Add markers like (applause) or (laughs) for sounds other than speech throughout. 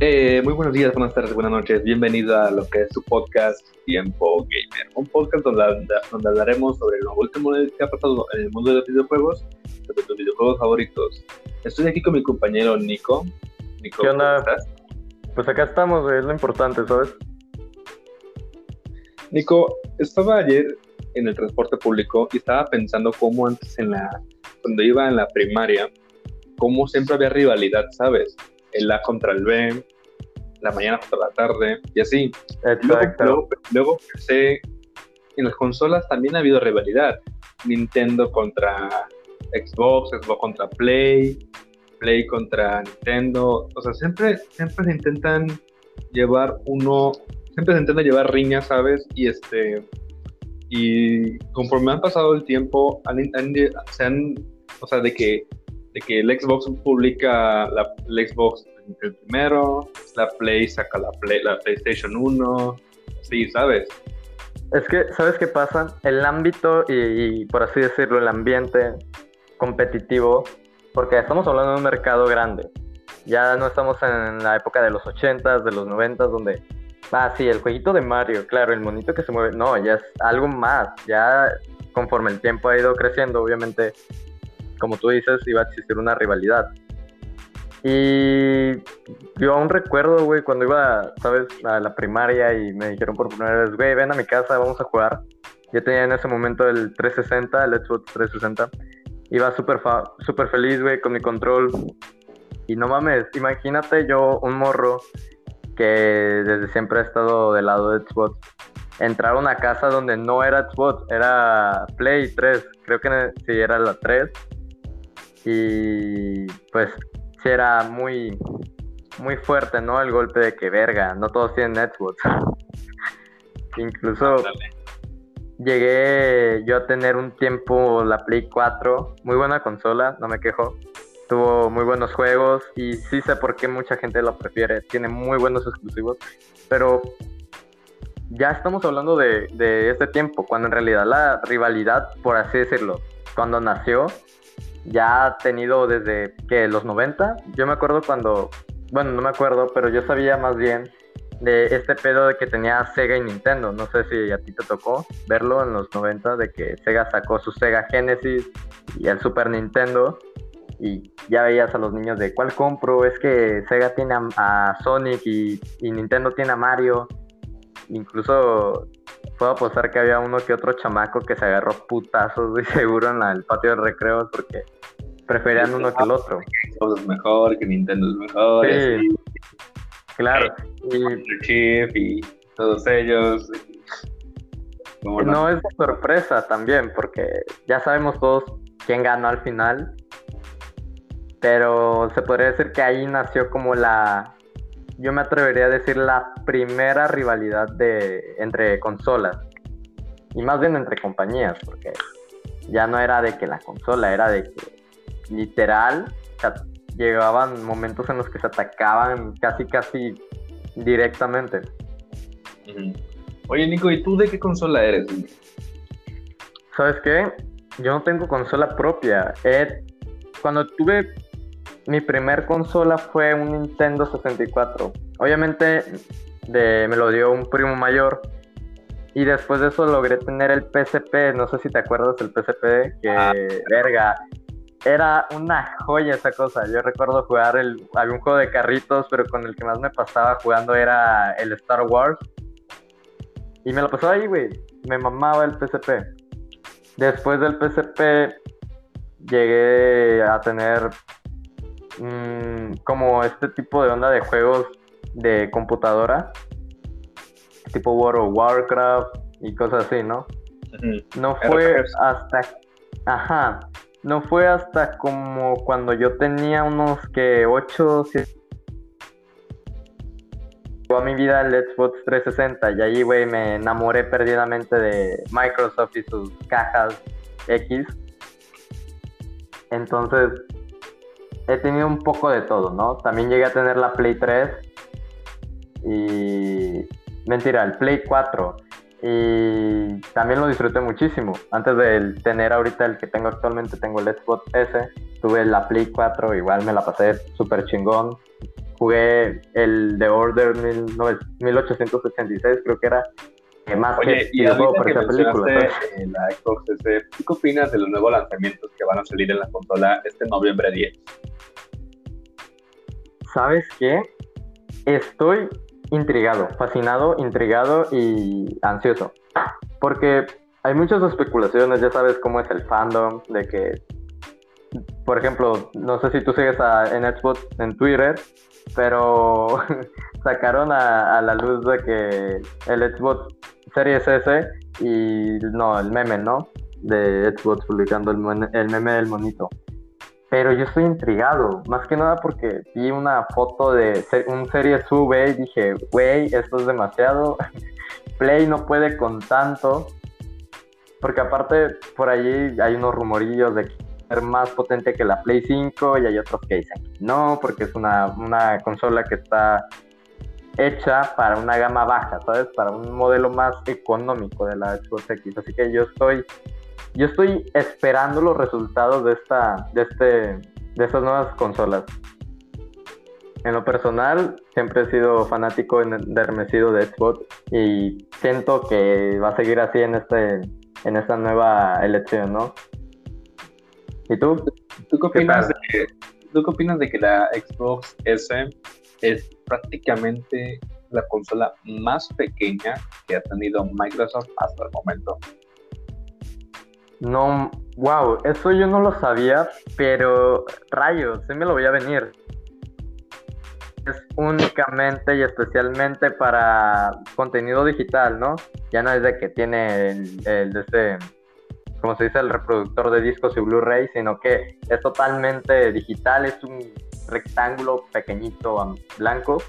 Eh, muy buenos días, buenas tardes, buenas noches. Bienvenido a lo que es su podcast Tiempo Gamer. Un podcast donde, donde hablaremos sobre lo último que ha pasado en el mundo de los videojuegos, sobre tus videojuegos favoritos. Estoy aquí con mi compañero Nico. Nico ¿Qué onda? ¿cómo estás? Pues acá estamos, es lo importante, ¿sabes? Nico, estaba ayer en el transporte público y estaba pensando cómo antes en la, cuando iba en la primaria, cómo siempre había rivalidad, ¿sabes? el A contra el B, la mañana contra la tarde, y así. Luego, luego, pensé, en las consolas también ha habido rivalidad. Nintendo contra Xbox, Xbox contra Play, Play contra Nintendo. O sea, siempre, siempre se intentan llevar uno, siempre se intenta llevar riñas, ¿sabes? Y este, y conforme han pasado el tiempo, se han, o sea, de que de que el Xbox publica la, el Xbox el primero, la Play saca la, Play, la PlayStation 1, sí, ¿sabes? Es que, ¿sabes qué pasa? El ámbito y, por así decirlo, el ambiente competitivo, porque estamos hablando de un mercado grande. Ya no estamos en la época de los 80s, de los 90s, donde, ah, sí, el jueguito de Mario, claro, el monito que se mueve, no, ya es algo más, ya conforme el tiempo ha ido creciendo, obviamente como tú dices, iba a existir una rivalidad. Y yo aún recuerdo, güey, cuando iba, ¿sabes?, a la primaria y me dijeron por primera vez, güey, ven a mi casa, vamos a jugar. Yo tenía en ese momento el 360, el Xbox 360. Iba súper super feliz, güey, con mi control. Y no mames, imagínate yo, un morro que desde siempre ha estado del lado de Xbox, entrar a una casa donde no era Xbox, era Play 3, creo que sí era la 3 y pues sí era muy, muy fuerte, ¿no? El golpe de que verga, no todos tienen Xbox. (laughs) Incluso llegué yo a tener un tiempo la Play 4, muy buena consola, no me quejo. Tuvo muy buenos juegos y sí sé por qué mucha gente lo prefiere. Tiene muy buenos exclusivos, pero ya estamos hablando de, de este tiempo, cuando en realidad la rivalidad, por así decirlo, cuando nació, ya ha tenido desde que los 90. Yo me acuerdo cuando, bueno, no me acuerdo, pero yo sabía más bien de este pedo de que tenía Sega y Nintendo. No sé si a ti te tocó verlo en los 90, de que Sega sacó su Sega Genesis y el Super Nintendo. Y ya veías a los niños de cuál compro. Es que Sega tiene a, Sonic y, Nintendo tiene a Mario. Incluso puedo apostar que había uno que otro chamaco que se agarró putazos (laughs) de seguro en el patio de recreos porque preferían uno que el otro. Xbox es mejor, que Nintendo es mejor. Sí, claro. Y, y todos ellos. No es sorpresa también, porque ya sabemos todos quién ganó al final. Pero se podría decir que ahí nació como la. Yo me atrevería a decir la primera rivalidad de entre consolas. Y más bien entre compañías, porque ya no era de que la consola, era de que literal, llegaban momentos en los que se atacaban casi, casi directamente. Oye, Nico, ¿y tú de qué consola eres? ¿Sabes qué? Yo no tengo consola propia. Cuando tuve mi primer consola fue un Nintendo 64. Obviamente de, me lo dio un primo mayor. Y después de eso logré tener el PSP. No sé si te acuerdas del PSP. Que, ah. verga, era una joya esa cosa. Yo recuerdo jugar el, algún juego de carritos, pero con el que más me pasaba jugando era el Star Wars. Y me lo pasaba ahí, güey. Me mamaba el PSP. Después del PSP llegué a tener mm, como este tipo de onda de juegos de computadora. Tipo World of Warcraft y cosas así, ¿no? No fue hasta... Ajá no fue hasta como cuando yo tenía unos que 8, 7 a mi vida el Xbox 360 y ahí, güey, me enamoré perdidamente de Microsoft y sus cajas X. Entonces, he tenido un poco de todo, ¿no? También llegué a tener la Play 3 y... Mentira, el Play 4 y también lo disfruté muchísimo. Antes de tener ahorita el que tengo actualmente, tengo el Xbox S, tuve la Play 4, igual me la pasé súper chingón. jugué el The Order 1886, creo que era. más Oye, y ahorita que película, la Xbox S, ¿qué opinas de los nuevos lanzamientos que van a salir en la consola este noviembre 10? ¿Sabes qué? Estoy intrigado, fascinado, intrigado y ansioso. Porque hay muchas especulaciones, ya sabes cómo es el fandom, de que, por ejemplo, no sé si tú sigues a, en Xbox en Twitter, pero (laughs) sacaron a, la luz de que el Xbox Series S y no, el meme, ¿no? De Xbox publicando el, el meme del monito. Pero yo estoy intrigado, más que nada porque vi una foto de un Series V y dije, güey, esto es demasiado. (laughs) Play no puede con tanto. Porque aparte, por allí hay unos rumorillos de que ser más potente que la Play 5 y hay otros que dicen no, porque es una, una consola que está hecha para una gama baja, ¿sabes? Para un modelo más económico de la Xbox X. Así que yo estoy, yo estoy esperando los resultados de esta, de este, de estas nuevas consolas. En lo personal, siempre he sido fanático endermecido de Xbox y siento que va a seguir así en este, en esta nueva elección, ¿no? ¿Y tú? ¿Tú qué opinas, de que, ¿tú qué opinas de que la Xbox S es prácticamente la consola más pequeña que ha tenido Microsoft hasta el momento? No, wow, eso yo no lo sabía, pero rayos, sí me lo voy a venir. Es únicamente y especialmente para contenido digital, ¿no? Ya no es de que tiene el, el este, como se dice, el reproductor de discos y Blu-ray, sino que es totalmente digital, es un rectángulo pequeñito blanco.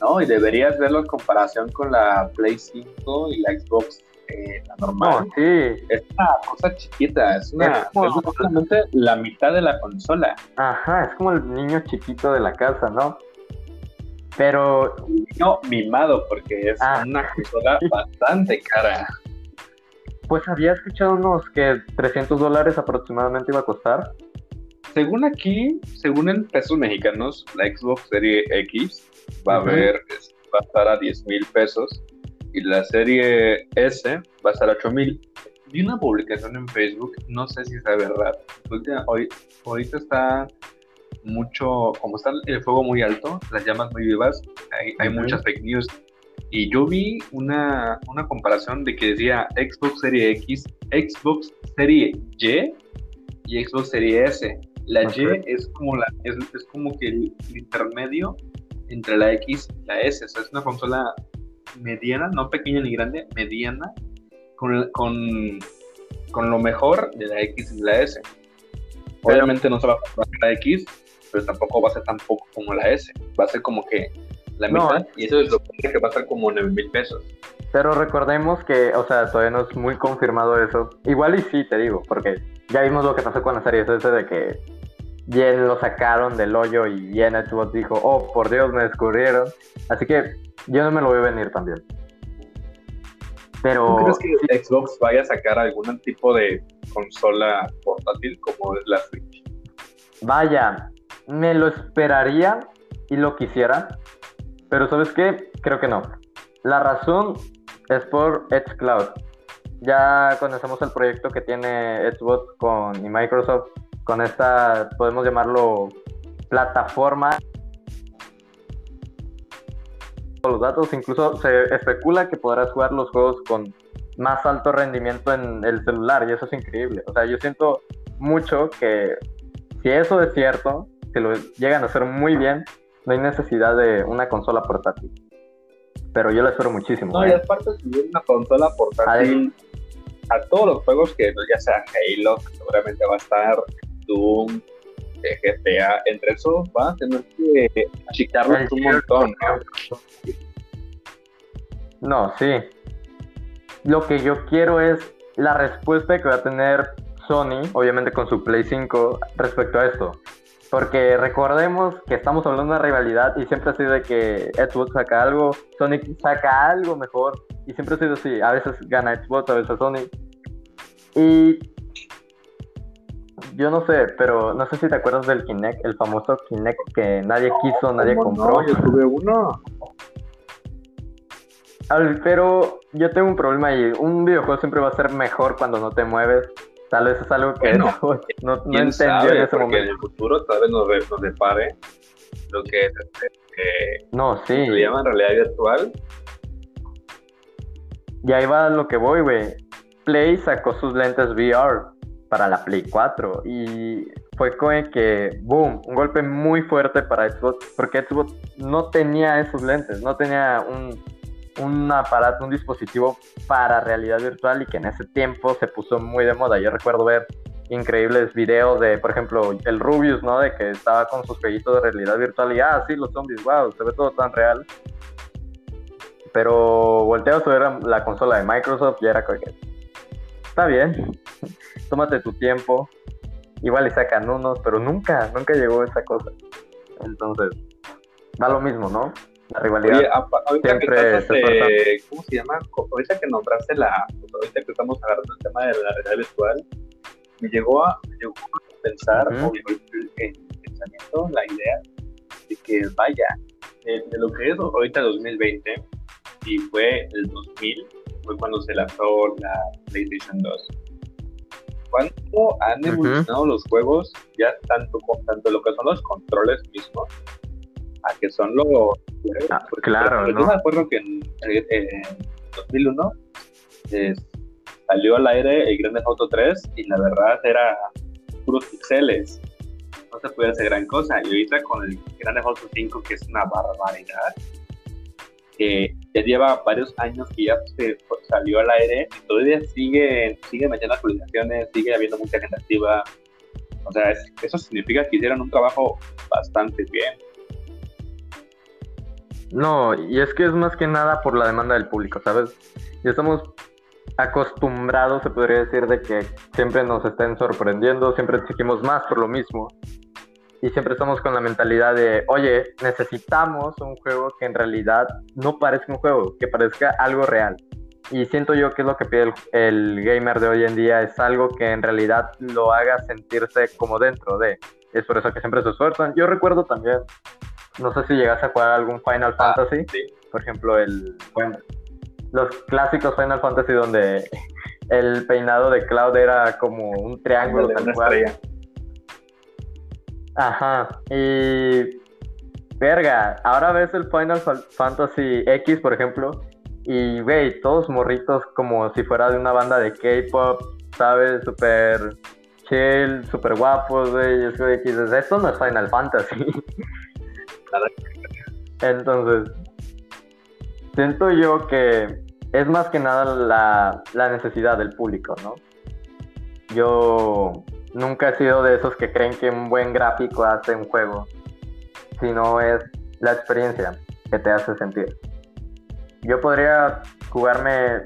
No, y deberías verlo en comparación con la Play 5 y la Xbox eh, la normal. No, sí. Es una cosa chiquita, es una es la mitad de la consola. Ajá, es como el niño chiquito de la casa, ¿no? Pero. No, mimado, porque es ah. una consola (laughs) bastante cara. Pues había escuchado unos que 300 dólares aproximadamente iba a costar. Según aquí, según en pesos mexicanos, la Xbox Serie X va a ver, va a estar a 10 mil pesos y la Serie S va a estar a 8 mil. Vi una publicación en Facebook, no sé si es verdad. Hoy, ahorita está mucho, como está el fuego muy alto, las llamas muy vivas, hay, hay muchas fake news y yo vi una, comparación de que decía Xbox Serie X, Xbox Serie Y y Xbox Serie S. La Y es como, la, es, como que el, intermedio entre la X y la S. O sea, es una consola mediana, no pequeña ni grande, mediana, con, con, lo mejor de la X y la S. Obviamente no se va a comprar la X, pero tampoco va a ser tan poco como la S. Va a ser como que la mitad, y eso es lo que va a estar como 9 mil pesos. Pero recordemos que, o sea, todavía no es muy confirmado eso. Igual y sí, te digo, porque ya vimos lo que pasó con la serie ese de que bien lo sacaron del hoyo y bien Xbox dijo, oh, por Dios, me descubrieron. Así que yo no me lo voy a venir también. Pero... ¿Tú crees que Xbox vaya a sacar algún tipo de consola portátil como la Switch? Vaya, me lo esperaría y lo quisiera, pero ¿sabes qué? Creo que no. La razón es por Cloud. Ya conocemos el proyecto que tiene Xbox con y Microsoft con esta, podemos llamarlo plataforma. Los datos, incluso se especula que podrás jugar los juegos con más alto rendimiento en el celular y eso es increíble. O sea, yo siento mucho que si eso es cierto, que lo llegan a hacer muy bien, no hay necesidad de una consola portátil. Pero yo la espero muchísimo. No, y ¿eh? aparte subir una consola portátil a, todos los juegos que ya sea Halo, que seguramente va a estar, Doom, eh, GTA, entre esos va a tener que achicarlos un montón. ¿no? sí. Lo que yo quiero es la respuesta que va a tener Sony, obviamente con su Play 5, respecto a esto. Porque recordemos que estamos hablando de una rivalidad y siempre ha sido de que Xbox saca algo, Sonic saca algo mejor y siempre ha sido así. A veces gana Xbox, a veces Sony. Y yo no sé, pero no sé si te acuerdas del Kinect, el famoso Kinect que nadie quiso, nadie compró. No, yo tuve uno. pero yo tengo un problema ahí. Un videojuego siempre va a ser mejor cuando no te mueves. Tal vez es algo que (laughs) no, no, no entendió en ese momento. en el futuro tal vez nos, nos depare lo que es este, no, sí. se llama realidad virtual. Y ahí va lo que voy, güey. Play sacó sus lentes VR para la Play 4 y fue como que, boom, un golpe muy fuerte para Xbox porque Xbox no tenía esos lentes, no tenía un, un aparato, un dispositivo para realidad virtual y que en ese tiempo se puso muy de moda. Yo recuerdo ver increíbles videos de, por ejemplo, el Rubius, ¿no? De que estaba con sus jueguitos de realidad virtual y, ah, sí, los zombies, wow, se ve todo tan real. Pero volteo ver la consola de Microsoft y era que, está bien, tómate tu tiempo, igual le sacan unos, pero nunca, nunca llegó esa cosa. Entonces, da lo mismo, ¿no? La rivalidad siempre se ¿Cómo se llama? Ahorita que nombraste la, ahorita que estamos agarrando el tema de la realidad virtual, me llegó a, me llegó a pensar, o el, pensamiento, la idea de que vaya, de, de, lo que es ahorita 2020, y fue el 2000, fue cuando se lanzó la PlayStation 2 cuánto han evolucionado los juegos, ya tanto, tanto lo que son los controles mismos, a que son los... Ah, claro, Yo me acuerdo que en, 2001 salió al aire el Grand Theft Auto 3 y la verdad era puros pixeles. No se podía hacer gran cosa. Y ahorita con el Grand Theft Auto 5, que es una barbaridad, que ya lleva varios años que ya se salió al aire y todavía sigue, sigue metiendo actualizaciones, sigue habiendo mucha gente activa. O sea, eso significa que hicieron un trabajo bastante bien. No, y es que es más que nada por la demanda del público, ¿sabes? Ya estamos acostumbrados, se podría decir, de que siempre nos estén sorprendiendo, siempre exigimos más por lo mismo y siempre estamos con la mentalidad de, oye, necesitamos un juego que en realidad no parezca un juego, que parezca algo real. Y siento yo que es lo que pide el, gamer de hoy en día, es algo que en realidad lo haga sentirse como dentro de. Es por eso que siempre se esfuerzan. Yo recuerdo también, no sé si llegas a jugar algún Final ah, Fantasy, por ejemplo, el, bueno, los clásicos Final Fantasy donde (laughs) el peinado de Cloud era como un triángulo tal cual. Ajá, y verga, ahora ves el Final Fantasy X, por ejemplo, y güey, todos morritos como si fuera de una banda de K-pop, ¿sabes? Súper chill, súper guapos, güey, es que dices, esto no es Final Fantasy. (laughs) Entonces, siento yo que es más que nada la, la necesidad del público, ¿no? Yo nunca he sido de esos que creen que un buen gráfico hace un juego, sino es la experiencia que te hace sentir. Yo podría jugarme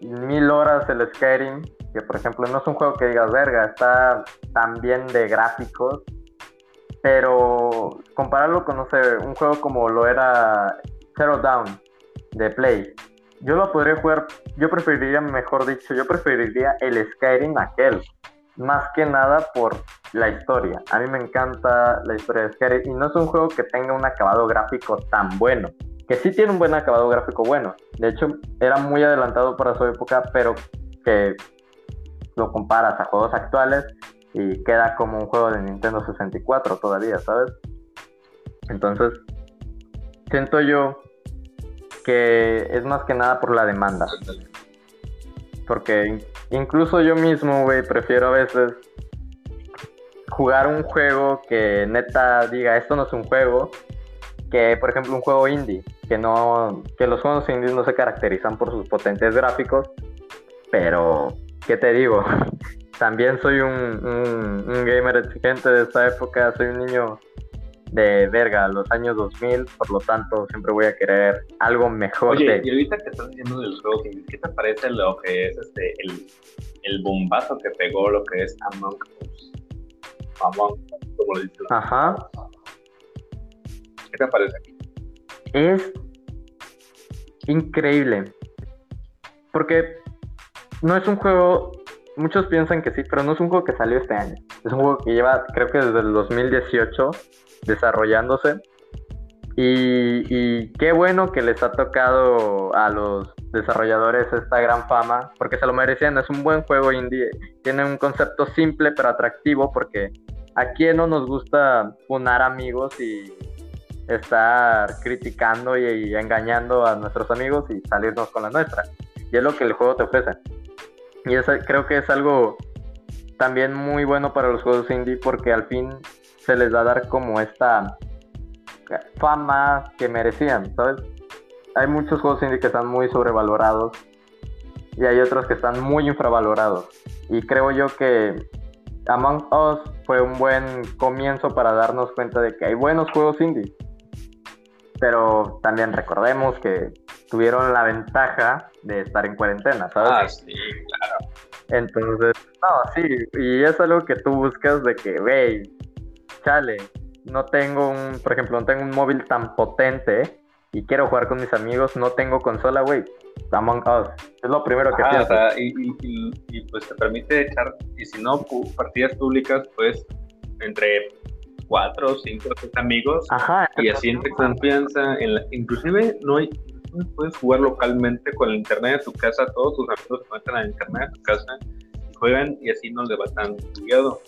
mil horas el Skyrim, que por ejemplo no es un juego que digas, verga, está tan bien de gráficos, pero compararlo con, no sé, un juego como lo era Zero Down de Play, yo lo podría jugar, yo preferiría, mejor dicho, yo preferiría el Skyrim aquel, más que nada por la historia. A mí me encanta la historia de Skyrim y no es un juego que tenga un acabado gráfico tan bueno. Que sí tiene un buen acabado gráfico bueno. De hecho, era muy adelantado para su época, pero que lo comparas a juegos actuales y queda como un juego de Nintendo 64 todavía, ¿sabes? Entonces, siento yo que es más que nada por la demanda. Porque incluso yo mismo, güey, prefiero a veces jugar un juego que neta diga, esto no es un juego, que por ejemplo un juego indie, que no, que los juegos indies no se caracterizan por sus potentes gráficos, pero, ¿qué te digo? (laughs) También soy un, un gamer exigente de esta época, soy un niño de verga, los años 2000, por lo tanto siempre voy a querer algo mejor. Oye, y ahorita que estás diciendo del juego, ¿qué te parece lo que es este el, el bombazo que pegó lo que es Among Us? Among Us, como lo dices. Ajá. ¿Qué te parece? Es increíble. Porque no es un juego, muchos piensan que sí, pero no es un juego que salió este año. Es un juego que lleva, creo que desde el 2018, desarrollándose. Y, qué bueno que les ha tocado a los desarrolladores esta gran fama, porque se lo merecían. Es un buen juego indie, tiene un concepto simple pero atractivo, porque a quién no nos gusta poner amigos y estar criticando y, engañando a nuestros amigos y salirnos con la nuestra. Y es lo que el juego te ofrece. Y eso creo que es algo también muy bueno para los juegos indie porque al fin se les va a dar como esta fama que merecían, ¿sabes? Hay muchos juegos indie que están muy sobrevalorados y hay otros que están muy infravalorados. Y creo yo que Among Us fue un buen comienzo para darnos cuenta de que hay buenos juegos indie pero también recordemos que tuvieron la ventaja de estar en cuarentena, ¿sabes? Ah, sí, claro. Entonces, no, sí, y es algo que tú buscas de que, wey, chale, no tengo un, por ejemplo, no tengo un móvil tan potente y quiero jugar con mis amigos, no tengo consola, güey. Among Us. Es lo primero que ah, O sea, y, y, pues te permite echar, y si no, partidas públicas, pues entre cuatro, cinco, seis amigos y así entre confianza. En la, inclusive no hay, puedes jugar localmente con el internet de tu casa, todos tus amigos se conectan al internet de tu casa y juegan y así no le va tan cuidado.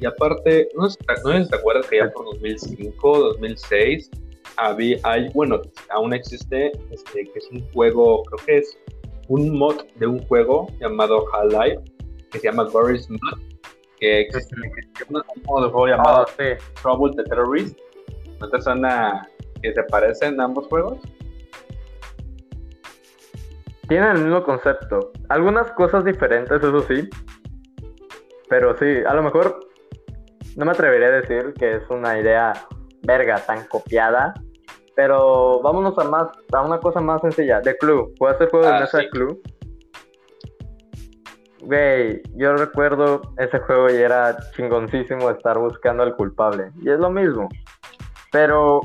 Y aparte, no sé, no te acuerdas que ya por 2005, 2006 había, hay, bueno, aún existe, este, que es un juego, creo que es un mod de un juego llamado Half-Life, que se llama Boris Mod, que existe, un modo de juego llamado oh, Trouble the Terrorist. ¿No te suena que se parecen ambos juegos? Tienen el mismo concepto. Algunas cosas diferentes, eso sí. Pero sí, a lo mejor no me atrevería a decir que es una idea verga tan copiada. Pero vámonos a más, a una cosa más sencilla. De Clue. ¿Jugaste el juego de ah, mesa de Clue? Güey, yo recuerdo ese juego y era chingoncísimo estar buscando al culpable. Y es lo mismo. Pero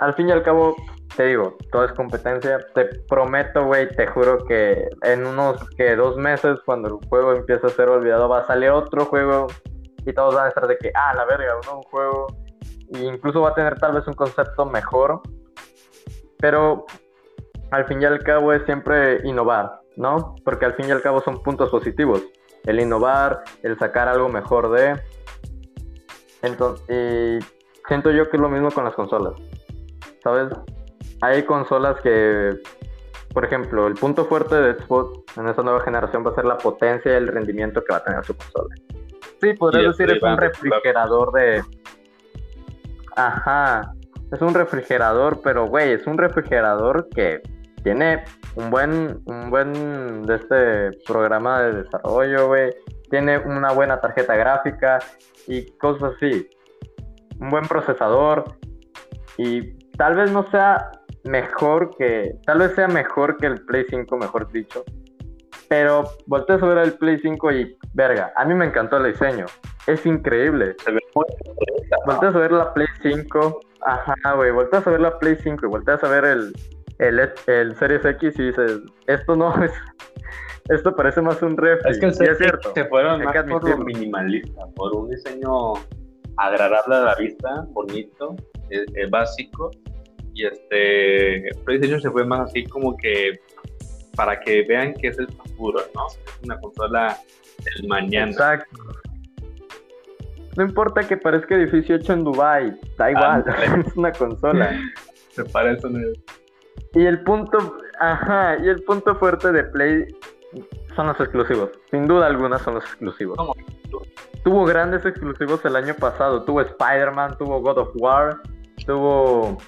al fin y al cabo, te digo, todo es competencia. Te prometo, güey, te juro que en unos que dos meses, cuando el juego empieza a ser olvidado, va a salir otro juego y todos van a estar de que, ah, la verga, un nuevo juego. E incluso va a tener tal vez un concepto mejor. Pero al fin y al cabo es siempre innovar. ¿no? Porque al fin y al cabo son puntos positivos. El innovar, el sacar algo mejor de... Entonces, y siento yo que es lo mismo con las consolas. ¿Sabes? Hay consolas que, por ejemplo, el punto fuerte de Xbox en esta nueva generación va a ser la potencia y el rendimiento que va a tener su consola. Sí, podría decir es un refrigerador de... Ajá, es un refrigerador, pero güey, es un refrigerador que tiene un buen, un buen de este programa de desarrollo, güey. Tiene una buena tarjeta gráfica y cosas así. Un buen procesador. Y tal vez no sea mejor que. Tal vez sea mejor que el Play 5, mejor dicho. Pero volteas a ver el Play 5 y, verga, a mí me encantó el diseño. Es increíble. Volteas a ver la Play 5. Ajá, güey. Volteas a ver la Play 5 y volteas a ver el, el, el Series X y dices, esto no (laughs) es, esto parece más un refri. Es que el Series X se fueron más por lo minimalista, por un diseño agradable a la vista, bonito, eh, eh, básico, y este PlayStation se fue más así como que para que vean que es el futuro, ¿no? Es una consola del mañana. Exacto. No importa que parezca edificio hecho en Dubai, da igual, (laughs) es una consola. Se parece el y el punto, ajá, y el punto fuerte de Play son los exclusivos. Sin duda alguna son los exclusivos. Tuvo grandes exclusivos el año pasado. Tuvo Spider-Man, tuvo God of War, tuvo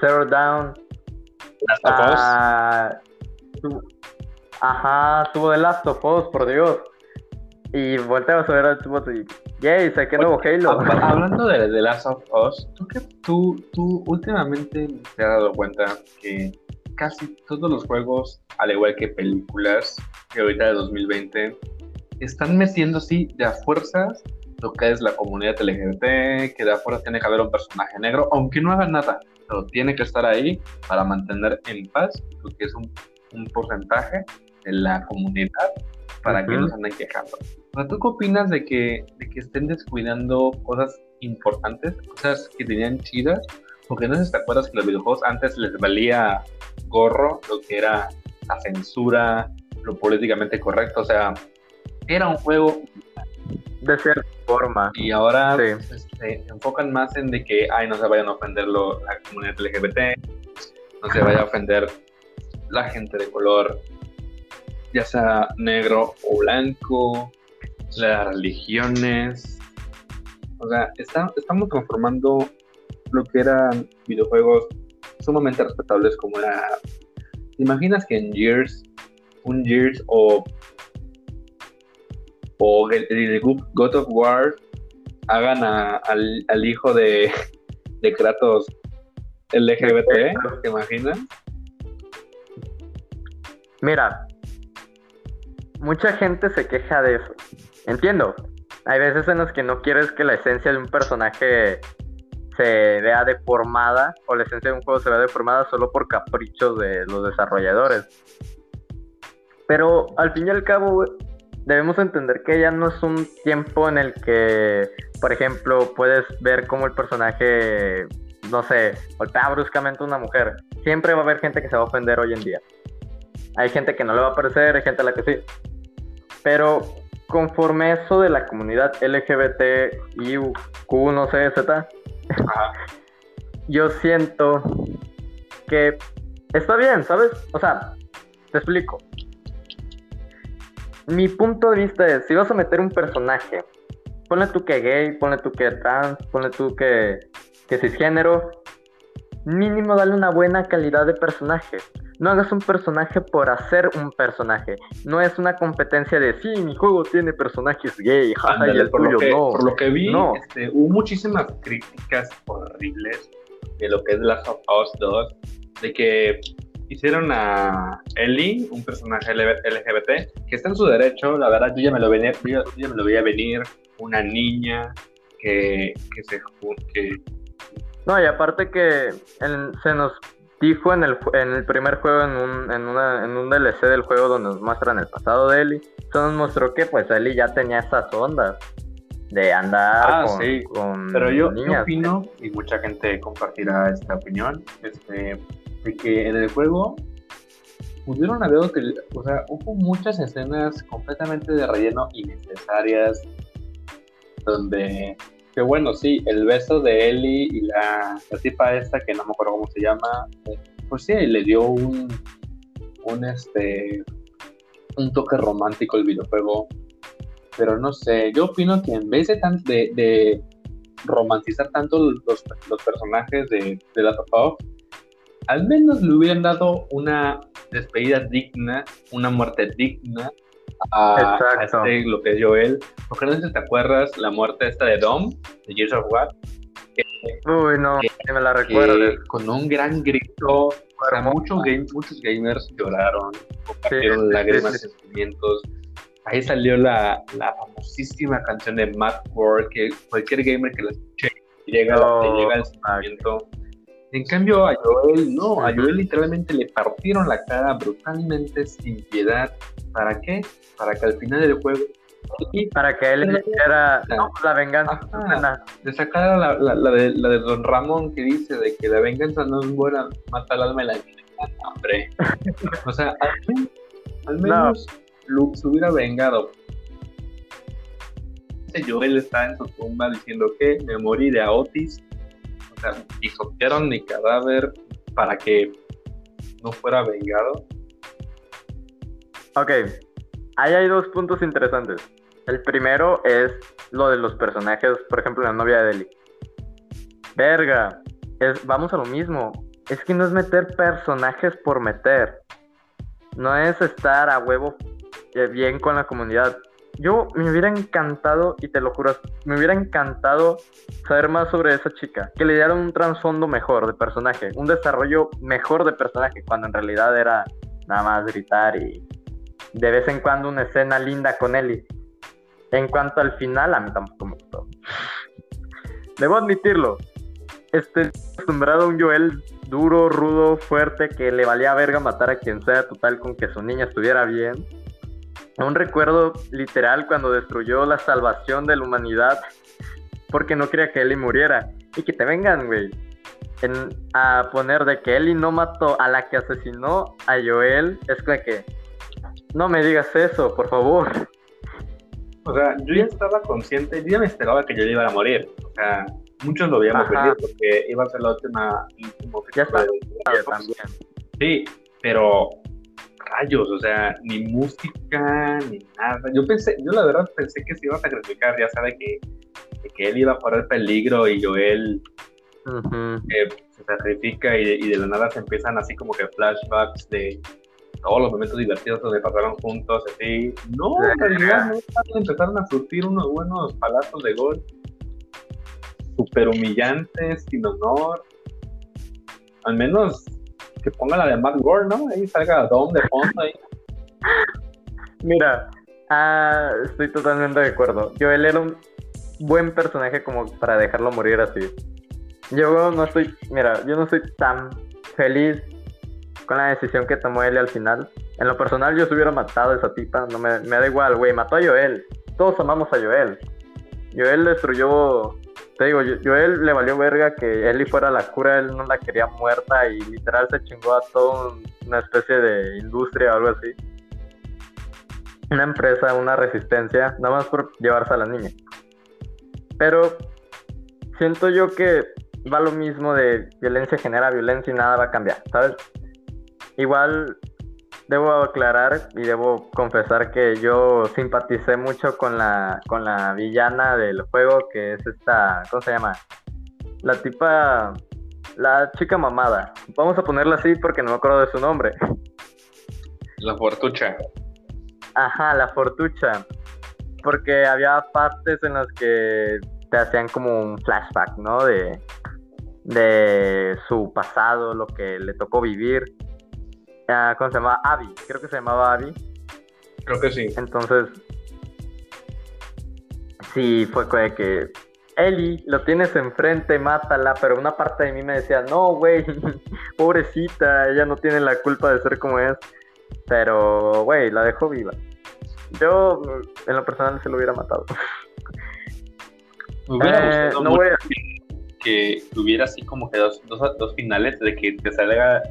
Zero Down. Last of Us. Ah, ajá, tuvo The Last of Us, por Dios. Y volteamos a ver a Xbox y Yay, saqué nuevo Halo. (laughs) Hablando de The Last of Us, ¿tú, tú, tú últimamente te has dado cuenta que casi todos los juegos, al igual que películas, que ahorita de 2020, están metiendo así de a fuerzas lo que es la comunidad LGBT, que de a tiene que haber un personaje negro, aunque no haga nada, pero tiene que estar ahí para mantener en paz lo que es un, un porcentaje de la comunidad para que no se anden quejando. ¿tú qué opinas de que, de que estén descuidando cosas importantes, cosas que tenían chidas? Porque no sé si te acuerdas que los videojuegos antes les valía gorro lo que era la censura, lo políticamente correcto, o sea, era un juego de cierta forma. Y ahora pues, se enfocan más en de que, ay, no se vayan a ofender la comunidad LGBT, no se vaya a ofender la gente de color, ya sea negro o blanco, las religiones. O sea, estamos conformando lo que eran videojuegos sumamente respetables como la... ¿Te imaginas que en Years, un Years o, o el, God of War hagan al, al, hijo de, de Kratos LGBT? ¿Te imaginas? Mira, mucha gente se queja de eso. Entiendo. Hay veces en las que no quieres que la esencia de un personaje se vea deformada o la esencia de un juego se vea deformada solo por caprichos de los desarrolladores. Pero al fin y al cabo, debemos entender que ya no es un tiempo en el que, por ejemplo, puedes ver cómo el personaje, no sé, golpea bruscamente a una mujer. Siempre va a haber gente que se va a ofender hoy en día. Hay gente que no le va a parecer, hay gente a la que sí. Pero conforme eso de la comunidad LGBT, y Q, no sé, Z, yo siento que está bien, ¿sabes? O sea, te explico. Mi punto de vista es, si vas a meter un personaje, ponle tú que gay, ponle tú que trans, ponle tú que, que cisgénero, mínimo dale una buena calidad de personaje. No hagas un personaje por hacer un personaje. No es una competencia de sí, mi juego tiene personajes gay, jaja, y el por tuyo no. Por lo que vi, este, hubo muchísimas críticas horribles de lo que es Last of Us 2, de que hicieron a Ellie, un personaje LGBT, que está en su derecho, la verdad yo ya me lo, venía, yo, ya me lo veía venir, una niña que, que se... Que... No, y aparte que se nos dijo en el, en el primer juego, en un, en, una, en un DLC del juego donde nos muestran el pasado de Ellie, eso nos mostró que pues Ellie ya tenía esas ondas de andar ah, con, sí. Pero yo, opino, y mucha gente compartirá esta opinión, este, de que en el juego pudieron haber o sea, hubo muchas escenas completamente de relleno innecesarias, donde que bueno, sí, el beso de Ellie y la, tipa esta, que no me acuerdo cómo se llma, pues sí, le dio un, un, este, un toque romántico al videojuego. Pero no sé, yo opino que en vez de, tan, de, romantizar tanto los, los personajes de, de la Top al menos le hubieran dado una despedida digna, una muerte digna a, este, lo que es Joel. Porque no sé si te acuerdas la muerte esta de Dom, de Gears of War. Uy, no, que, me la recuerdo. Con un gran grito, muchos, muchos gamers lloraron, compartieron lágrimas y sentimientos. Ahí salió la, la, famosísima canción de Matt Ward, que cualquier gamer que la escuche llega, llega el sentimiento. En cambio, a Joel no, a Joel literalmente le partieron la cara brutalmente, sin piedad. ¿Para qué? Para que al final del juego. para que él le hiciera la venganza. le sacara la, la, de, la de Don Ramón que dice de que la venganza no es buena, mata al alma y la hambre. o sea, al, menos Luke se hubiera vengado. Joel está en su tumba diciendo que me morí de Otis y pisotearon mi cadáver para que no fuera vengado. Ok, ahí hay dos puntos interesantes. El primero es lo de los personajes, por ejemplo, la novia de Ellie. Verga, es, vamos a lo mismo. Es que no es meter personajes por meter. No es estar a huevo eh, bien con la comunidad. Yo me hubiera encantado, y te lo juro, me hubiera encantado saber más sobre esa chica. Que le dieran un trasfondo mejor de personaje, un desarrollo mejor de personaje, cuando en realidad era nada más gritar y de vez en cuando una escena linda con Ellie. En cuanto al final, a mí tampoco me gustó. Debo admitirlo. Estoy acostumbrado a un Joel duro, rudo, fuerte, que le valía verga matar a quien sea, total, con que su niña estuviera bien. Aún recuerdo literal cuando destruyó la salvación de la humanidad porque no quería que Ellie muriera. Y que te vengan, güey, a poner de que Ellie no mató a la que asesinó a Joel. Es que, no me digas eso, por favor. O sea, yo ya estaba consciente, yo ya me esperaba que Joel iba a morir. O sea, muchos lo habíamos vendido porque iba a ser la última. ya está. también. Sí, pero rayos, o sea, ni música, ni nada. Yo pensé, yo la verdad pensé que se iba a sacrificar, ya sabe que, que él iba a correr peligro y Joel eh, se sacrifica y, de la nada se empiezan así como que flashbacks de todos los momentos divertidos donde pasaron juntos, así. No, en realidad no, empezaron a surtir unos buenos palazos de gol super humillantes, sin honor. Al menos que ponga la de Matt Gore, ¿no? Ahí salga Dom de fondo ahí. Mira, ah, estoy totalmente de acuerdo. Joel era un buen personaje como para dejarlo morir así. Yo no estoy, mira, yo no estoy tan feliz con la decisión que tomó él al final. En lo personal yo se hubiera matado a esa tipa, no me, me da igual, güey, mató a Joel. Todos amamos a Joel. Joel destruyó te digo, Joel le valió verga que Ellie fuera la cura, él no la quería muerta y literal se chingó a toda una especie de industria o algo así. Una empresa, una resistencia, nada más por llevarse a la niña. Pero siento yo que va lo mismo de violencia genera violencia y nada va a cambiar, ¿sabes? Igual debo aclarar y debo confesar que yo simpaticé mucho con la, con la villana del juego, que es esta, ¿cómo se llama? La tipa, la chica mamada. Vamos a ponerla así porque no me acuerdo de su nombre. La Fortucha. Ajá, la Fortucha. Porque había partes en las que te hacían como un flashback, ¿no? De, de su pasado, lo que le tocó vivir ¿cómo se llamaba? Abby, creo que se llamaba Abby. Creo que sí. Entonces, sí, fue de que, Eli, lo tienes enfrente, mátala, pero una parte de mí me decía, no, güey, (laughs) pobrecita, ella no tiene la culpa de ser como es. Pero, güey, la dejó viva. Yo, en lo personal, se lo hubiera matado. hubiera eh, no voy a... que tuviera así como que dos, dos, dos finales de que te salga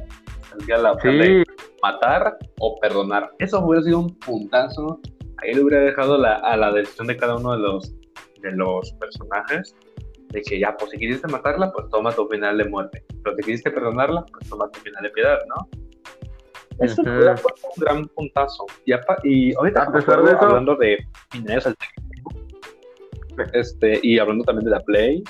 la opción de matar o perdonar. Eso hubiera sido un puntazo. Ahí le hubiera dejado a la decisión de cada uno de los, de los personajes de que ya, pues si quisiste matarla, pues toma tu final de muerte. Pero si quisiste perdonarla, pues toma tu final de piedad, ¿no? Eso uh un gran puntazo. Y, y ahorita, a pesar de eso, hablando de finales alternativos, este, y hablando también de la Play,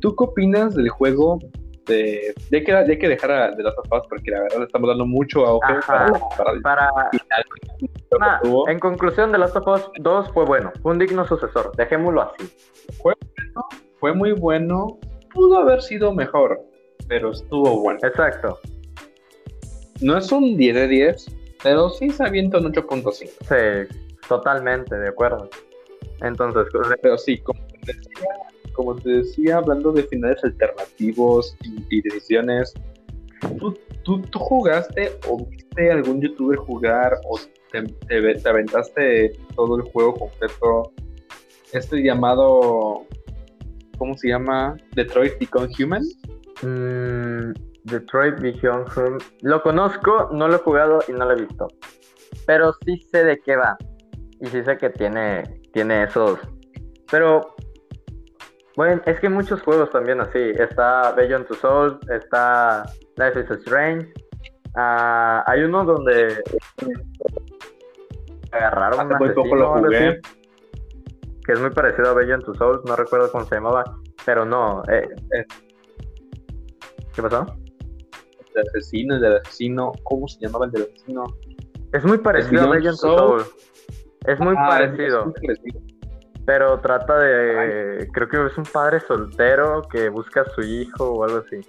¿tú qué opinas del juego este, ya, que, hay que dejar a, de las Us porque la verdad le estamos dando mucho auge para, para, en conclusión, de las of 2 fue bueno, fue un digno sucesor, dejémoslo así. Fue bueno, fue muy bueno, pudo haber sido mejor, pero estuvo bueno. Exacto. No es un 10 de 10, pero sí se avienta un 8.5. Sí, totalmente, de acuerdo. Entonces, pero sí, como decía, como te decía, hablando de finales alternativos y, decisiones, ¿tú, ¿tú, jugaste o viste algún youtuber jugar o te, aventaste todo el juego completo? Este llamado, ¿cómo se llama? Detroit Become Human. Mm, Detroit Become Human. Lo conozco, no lo he jugado y no lo he visto. Pero sí sé de qué va. Y sí sé que tiene, tiene esos. Pero bueno, es que muchos juegos también así. Está Beyond Two Souls, está Life is Strange. Uh, hay uno donde agarraron un asesino, que es muy parecido a Beyond Two Souls, no recuerdo cómo se llamaba, pero no. Eh, eh. ¿Qué pasó? El asesino, el del asesino, ¿cómo se llamaba el del asesino? Es muy parecido a Beyond Two Souls. Es muy ah, parecido. Es muy parecido pero trata de, creo que es un padre soltero que busca a su hijo o algo así.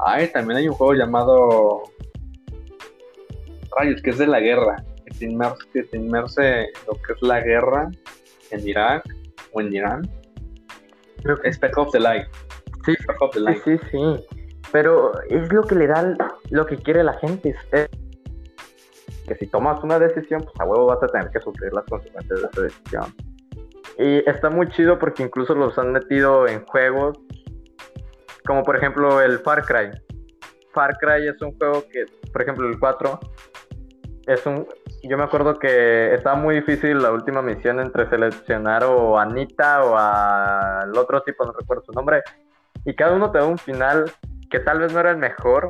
Ay, también hay un juego llamado Rayos, que es de la guerra, que te inmerse, que te inmerse lo que es la guerra en Irak o en Irán. Creo que es of the Light. Sí, the Light. sí, sí, Pero es lo que le da lo que quiere la gente. Que si tomas una decisión, pues a huevo vas a tener que sufrir las consecuencias de esa decisión. Y está muy chido porque incluso los han metido en juegos, como por ejemplo el Far Cry. Far Cry es un juego que, por ejemplo, el 4 es un. Yo me acuerdo que estaba muy difícil la última misión entre seleccionar o a Anita o al otro tipo, no recuerdo su nombre. Y cada uno te da un final que tal vez no era el mejor,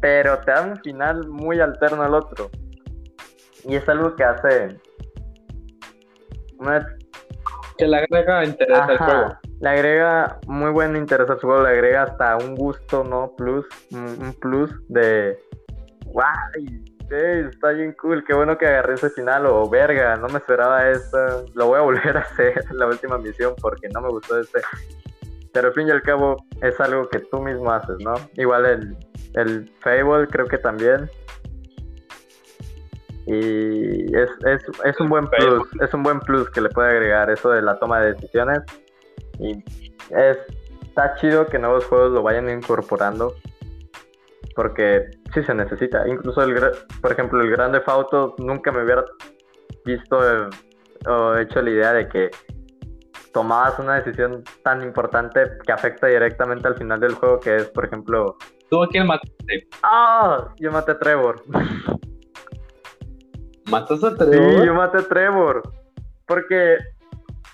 pero te da un final muy alterno al otro. Y es algo que hace. Que le agrega interés al juego. Le agrega muy buen interés al juego, le agrega hasta un gusto, ¿no? Plus, un, plus de. ¡Guay! está bien cool, qué bueno que agarré ese final, o verga, no me esperaba esto, lo voy a volver a hacer (laughs) la última misión porque no me gustó este. Pero al fin y al cabo es algo que tú mismo haces, ¿no? Igual el, el Fable creo que también. Y es, es, es un buen plus, es un buen plus que le puede agregar eso de la toma de decisiones. Y es, está chido que nuevos juegos lo vayan incorporando. Porque sí se necesita. Incluso, el, por ejemplo, el Grande Auto nunca me hubiera visto eh, o hecho la idea de que tomabas una decisión tan importante que afecta directamente al final del juego, que es, por ejemplo... ¿Tú a quién mataste? ¡Ah! Yo maté a Trevor. ¿Mataste a Trevor? Sí, yo maté a Trevor. Porque...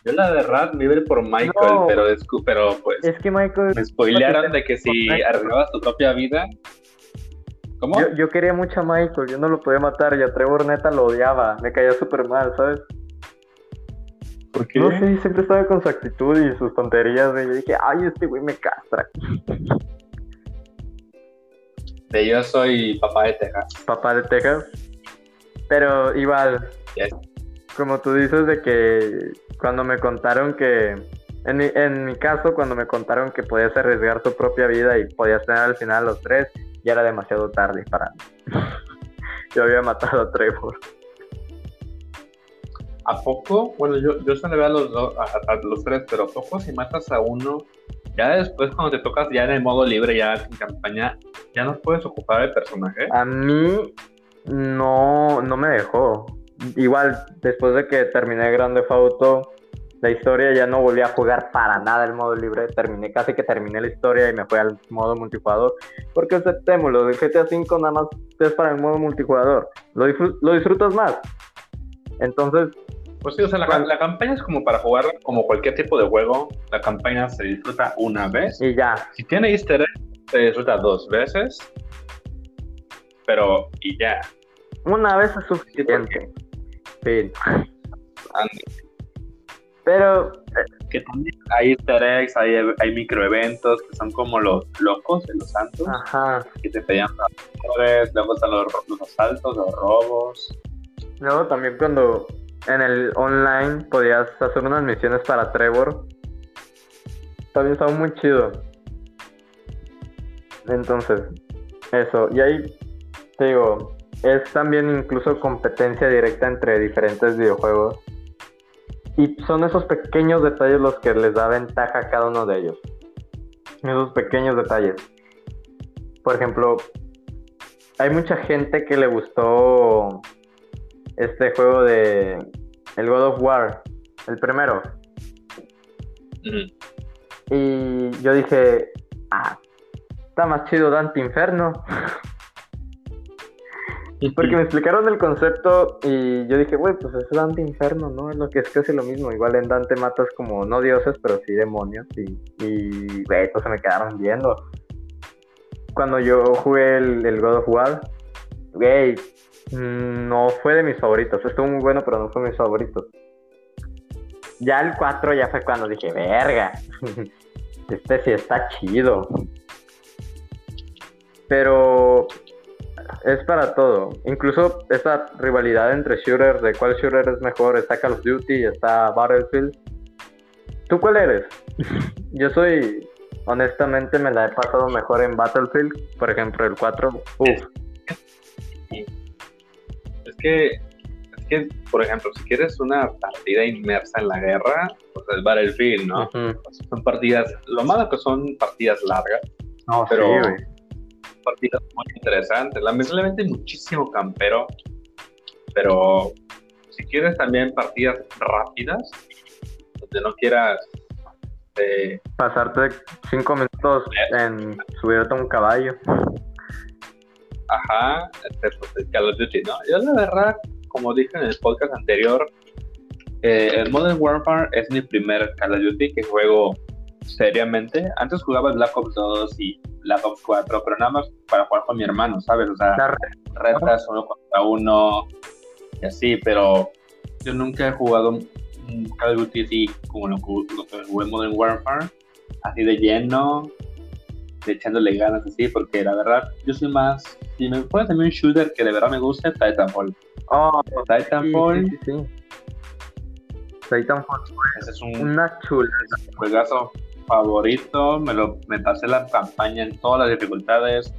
Yo la de Rat me iba por Michael, pero, pero pues... Es que Michael... Me spoilearon de que si arreglabas tu propia vida... ¿Cómo? Yo, yo, quería mucho a Michael, yo no lo podía matar y a Trevor neta lo odiaba, me caía súper mal, ¿sabes? No sé, siempre estaba con su actitud y sus tonterías. Y yo dije, ay, este güey me castra. De yo soy papá de Texas. Papá de Texas. Pero igual, como tú dices, de que cuando me contaron que. En mi, en mi caso, cuando me contaron que podías arriesgar tu propia vida y podías tener al final los tres, ya era demasiado tarde para mí. (laughs) yo había matado a Trevor. ¿A poco? Bueno, yo, yo solo veo a los, a, los tres, pero ¿a poco si matas a uno? Ya después, cuando te tocas ya en el modo libre, ya en campaña, ¿ya no puedes ocupar el personaje? A mí no, no me dejó. Igual, después de que terminé Grande Auto, la historia ya no volví a jugar para nada el modo libre. Terminé, casi que terminé la historia y me fui al modo multijugador. Porque aceptémoslo, de GTA V nada más es para el modo multijugador. Lo, lo disfrutas más. Entonces, pues sí, o sea, la, campaña es como para jugar como cualquier tipo de juego. La campaña se disfruta una vez. Y ya. Si tiene easter egg, se disfruta dos veces. Pero, y ya. Una vez es suficiente. Fin. Pero... Que también hay easter eggs, hay, hay microeventos que son como los locos de los santos. Ajá. Que te pedían luego están los, los asaltos, los robos. Luego también cuando en el online podías hacer unas misiones para Trevor. También estaba muy chido. Entonces, eso. Y ahí, te digo, es también incluso competencia directa entre diferentes videojuegos. Y son esos pequeños detalles los que les da ventaja a cada uno de ellos. Esos pequeños detalles. Por ejemplo, hay mucha gente que le gustó este juego de el God of War, el primero. Y yo dije, ah, está más chido Dante Inferno. Porque me explicaron el concepto y yo dije, güey, pues es Dante Inferno, ¿no? Es lo que es casi lo mismo. Igual en Dante matas como no dioses, pero sí demonios. Y, y güey, pues se me quedaron viendo. Cuando yo jugué el, el God of War, güey, no fue de mis favoritos. Estuvo muy bueno, pero no fue de mis favoritos. Ya el 4 ya fue cuando dije, verga. (laughs) Este sí está chido. Pero es para todo. Incluso esa rivalidad entre shooters, de cuál shooter es mejor, está Call of Duty, está Battlefield. ¿Tú cuál eres? (laughs) Yo soy, honestamente, me la he pasado mejor en Battlefield, por ejemplo, el 4. Uf que, es que, por ejemplo, si quieres una partida inmersa en la guerra, pues es Battlefield, ¿no? Son partidas, lo malo que son partidas largas, no, pero, partidas muy interesantes. Lamentablemente hay muchísimo campero, pero si quieres también partidas rápidas, donde no quieras eh, pasarte cinco minutos en subirte a un caballo. Ajá, este, pues, el Call of Duty, ¿no? Yo la verdad, como dije en el podcast anterior, eh, el Modern Warfare es mi primer Call of Duty que juego seriamente. Antes jugaba Black Ops 2 y Black Ops 4, pero nada más para jugar con mi hermano, ¿sabes? O sea, retas uno contra uno y así, pero yo nunca he jugado un Call of Duty así como lo, que jugué en Modern Warfare, así de lleno, echándole ganas así, porque la verdad, yo soy más, si me pones también un shooter que de verdad me gusta, Titanfall. Oh, Titanfall. Sí, sí, sí. Titanfall. Ese es un Una chula. juegazo favorito, me lo me pasé la campaña en todas las dificultades,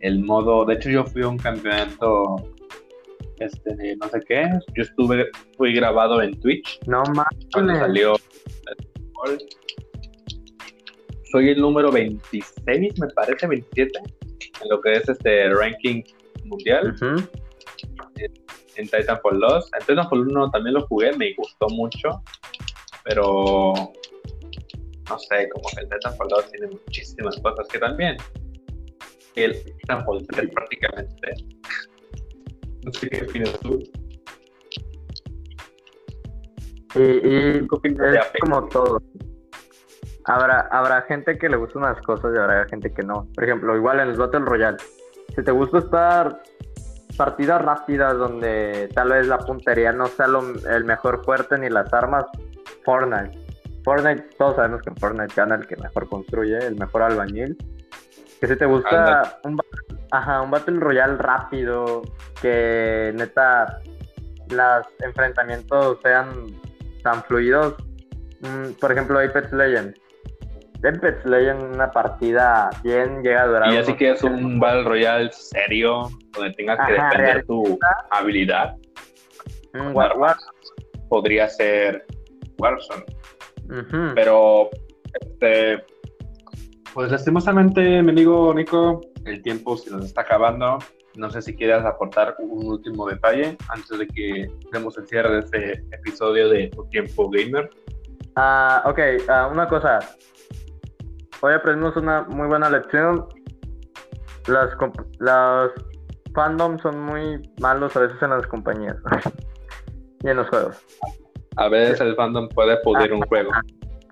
el modo, de hecho yo fui a un campeonato este no sé qué, yo estuve fui grabado en Twitch No cuando mames. salió soy el número 26, me parece 27 en lo que es este ranking mundial Ujú. en Titanfall 2. En Titanfall 1 también lo jugué, me gustó mucho, pero no sé, como que el Titanfall 2 tiene muchísimas cosas que también el Titanfall 3 prácticamente. (laughs) No sé qué opinas tú. Y, y ¿Qué opinas de es como todo. Habrá, habrá gente que le gusta unas cosas y habrá gente que no. Por ejemplo, igual en el Battle Royale. Si te gusta estar partidas rápidas donde tal vez la puntería no sea lo- el mejor fuerte ni las armas, Fortnite. Fortnite, todos sabemos que en Fortnite gana el que mejor construye, el mejor albañil. Que si te gusta un, ajá, un Battle Royale rápido, que neta los enfrentamientos sean tan fluidos. Mm, por ejemplo, Apex Legends. Apex Legends, una partida bien llega a durar. Y así que es un Battle Royale serio, donde tengas que Ajá, defender tu habilidad, un War- War- podría ser Warzone. Pero, este, pues lastimosamente, mi amigo Nico, el tiempo se nos está acabando. No sé si quieras aportar un último detalle antes de que demos el cierre de este episodio de Tu Tiempo Gamer. Ah, ok, ah, una cosa. Hoy aprendimos una muy buena lección. Las, las fandoms son muy malos a veces en las compañías (laughs) y en los juegos. A veces el fandom puede poder un juego.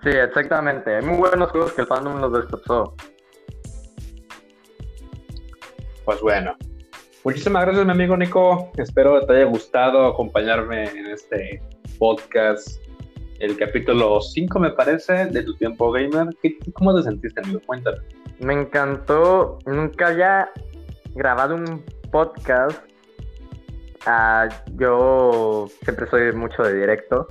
Sí, exactamente. Hay muy buenos juegos que el fandom los destrozó. Pues bueno. Muchísimas gracias, mi amigo Nico. Espero te haya gustado acompañarme en este podcast. El capítulo 5, me parece, de Tu Tiempo Gamer. ¿Qué- ¿Cómo te sentiste, amigo? Cuéntame. Me encantó. Nunca había grabado un podcast. Ah, yo siempre soy mucho de directo.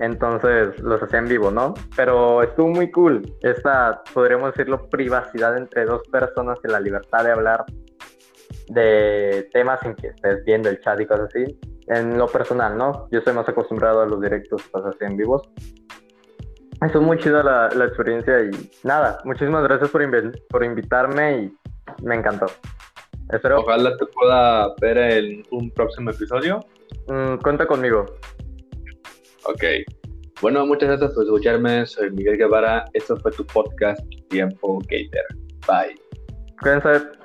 Entonces los hacía en vivo, ¿no? Pero estuvo muy cool. Esta, podríamos decirlo, privacidad entre dos personas y la libertad de hablar de temas sin que estés viendo el chat y cosas así. En lo personal, ¿no? Yo estoy más acostumbrado a los directos, cosas así en vivos. Eso es muy chida la, la experiencia y nada, muchísimas gracias por, invi- por invitarme y me encantó. Espero, Ojalá te pueda ver en un próximo episodio. mm, cuenta conmigo. Ok. Bueno, muchas gracias por escucharme. Soy Miguel Guevara. Esto fue tu podcast Tiempo Gamer. Bye. Cuídense.